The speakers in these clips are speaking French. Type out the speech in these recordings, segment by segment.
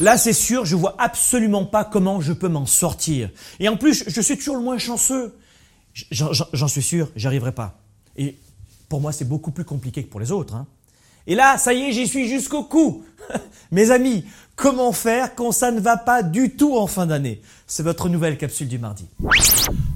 Là, c'est sûr, je vois absolument pas comment je peux m'en sortir. Et en plus, je suis toujours le moins chanceux. J'en suis sûr, j'y arriverai pas. Et pour moi, c'est beaucoup plus compliqué que pour les autres. Hein. Et là, ça y est, j'y suis jusqu'au cou. Mes amis, comment faire quand ça ne va pas du tout en fin d'année? C'est votre nouvelle capsule du mardi.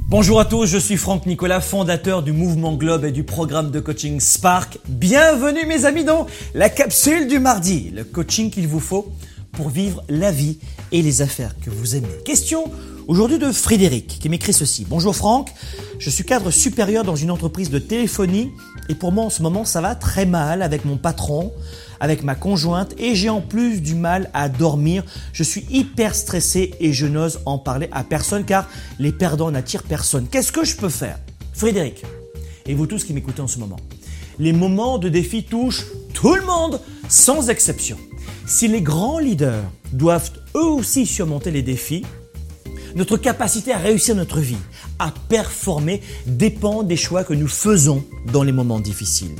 Bonjour à tous, je suis Franck Nicolas, fondateur du mouvement Globe et du programme de coaching Spark. Bienvenue mes amis dans la capsule du mardi, le coaching qu'il vous faut pour vivre la vie et les affaires que vous aimez. Question aujourd'hui de Frédéric qui m'écrit ceci. Bonjour Franck, je suis cadre supérieur dans une entreprise de téléphonie et pour moi en ce moment ça va très mal avec mon patron, avec ma conjointe et j'ai en plus du mal à dormir. Je suis hyper stressé et je n'ose en parler à personne car les perdants n'attirent personne. Qu'est-ce que je peux faire? Frédéric, et vous tous qui m'écoutez en ce moment, les moments de défi touchent tout le monde sans exception. Si les grands leaders doivent eux aussi surmonter les défis, notre capacité à réussir notre vie, à performer, dépend des choix que nous faisons dans les moments difficiles.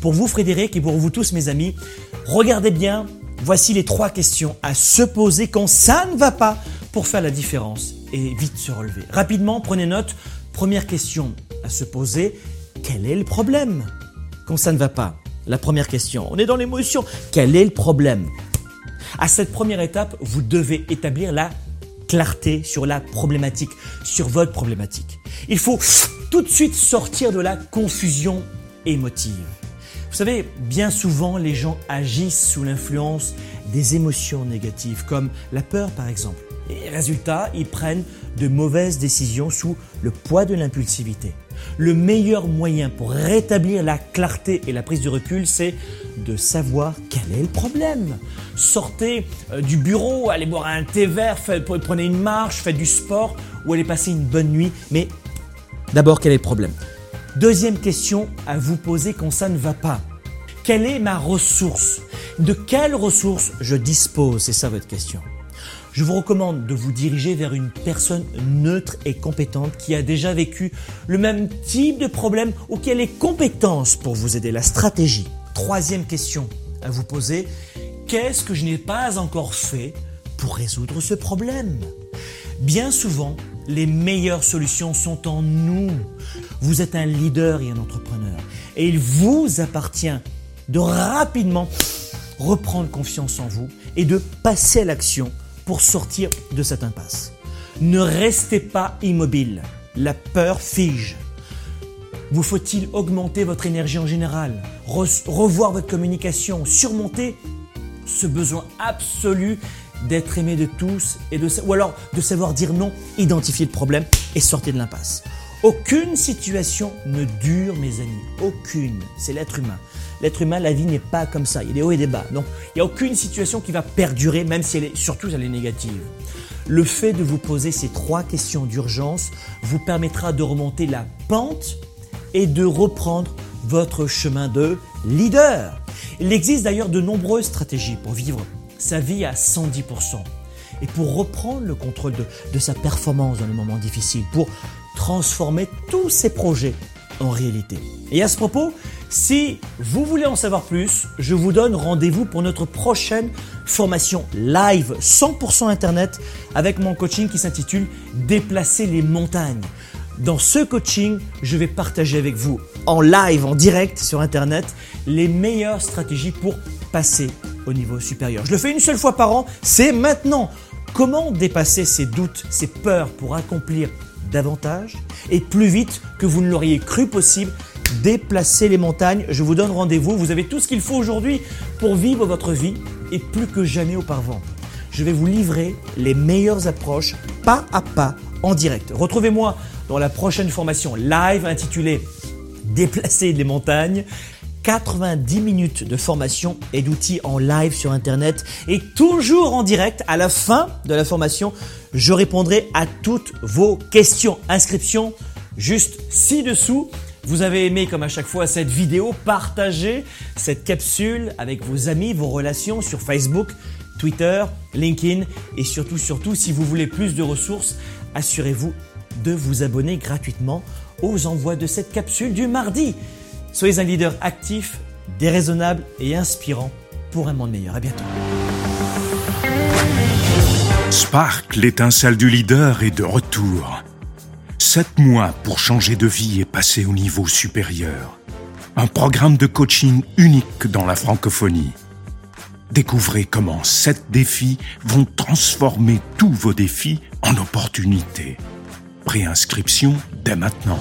Pour vous Frédéric et pour vous tous mes amis, regardez bien, voici les trois questions à se poser quand ça ne va pas pour faire la différence et vite se relever. Rapidement, prenez note. Première question à se poser, quel est le problème quand ça ne va pas? La première question, on est dans l'émotion, quel est le problème? À cette première étape, vous devez établir la clarté sur la problématique, sur votre problématique. Il faut tout de suite sortir de la confusion émotive. Vous savez, bien souvent, les gens agissent sous l'influence des émotions négatives, comme la peur par exemple. Et résultat, ils prennent de mauvaises décisions sous le poids de l'impulsivité. Le meilleur moyen pour rétablir la clarté et la prise de recul, c'est de savoir quel est le problème. Sortez euh, du bureau, allez boire un thé vert, prenez une marche, faites du sport ou allez passer une bonne nuit. Mais d'abord, quel est le problème? Deuxième question à vous poser quand ça ne va pas. Quelle est ma ressource? De quelle ressource je dispose? C'est ça votre question je vous recommande de vous diriger vers une personne neutre et compétente qui a déjà vécu le même type de problème ou qui a les compétences pour vous aider, la stratégie. Troisième question à vous poser, qu'est-ce que je n'ai pas encore fait pour résoudre ce problème? Bien souvent, les meilleures solutions sont en nous. Vous êtes un leader et un entrepreneur et il vous appartient de rapidement reprendre confiance en vous et de passer à l'action pour sortir de cette impasse. Ne restez pas immobile. La peur fige. Vous faut-il augmenter votre énergie en général, revoir votre communication, surmonter ce besoin absolu d'être aimé de tous et ou alors de savoir dire non, identifier le problème et sortir de l'impasse? Aucune situation ne dure, mes amis. Aucune. C'est l'être humain. L'être humain, la vie n'est pas comme ça. Il y a des hauts et des bas. Donc, il n'y a aucune situation qui va perdurer, même si elle est, surtout, elle est négative. Le fait de vous poser ces trois questions d'urgence vous permettra de remonter la pente et de reprendre votre chemin de leader. Il existe d'ailleurs de nombreuses stratégies pour vivre sa vie à 110% et pour reprendre le contrôle de, de sa performance dans les moments difficiles, pour transformer tous ces projets en réalité. Et à ce propos, si vous voulez en savoir plus, je vous donne rendez-vous pour notre prochaine formation live 100% Internet avec mon coaching qui s'intitule Déplacer les montagnes. Dans ce coaching, je vais partager avec vous en live, en direct sur Internet, les meilleures stratégies pour passer au niveau supérieur. Je le fais une seule fois par an, c'est maintenant. Comment dépasser ces doutes, ces peurs pour accomplir davantage et plus vite que vous ne l'auriez cru possible. Déplacer les montagnes, je vous donne rendez-vous. Vous avez tout ce qu'il faut aujourd'hui pour vivre votre vie et plus que jamais auparavant. Je vais vous livrer les meilleures approches pas à pas en direct. Retrouvez-moi dans la prochaine formation live intitulée Déplacer les montagnes. 90 minutes de formation et d'outils en live sur Internet et toujours en direct à la fin de la formation. Je répondrai à toutes vos questions. Inscription juste ci-dessous. Vous avez aimé comme à chaque fois cette vidéo, partagez cette capsule avec vos amis, vos relations sur Facebook, Twitter, LinkedIn et surtout, surtout, si vous voulez plus de ressources, assurez-vous de vous abonner gratuitement aux envois de cette capsule du mardi. Soyez un leader actif, déraisonnable et inspirant pour un monde meilleur. À bientôt. Spark, l'étincelle du leader, est de retour. Sept mois pour changer de vie et passer au niveau supérieur. Un programme de coaching unique dans la francophonie. Découvrez comment sept défis vont transformer tous vos défis en opportunités. Préinscription dès maintenant.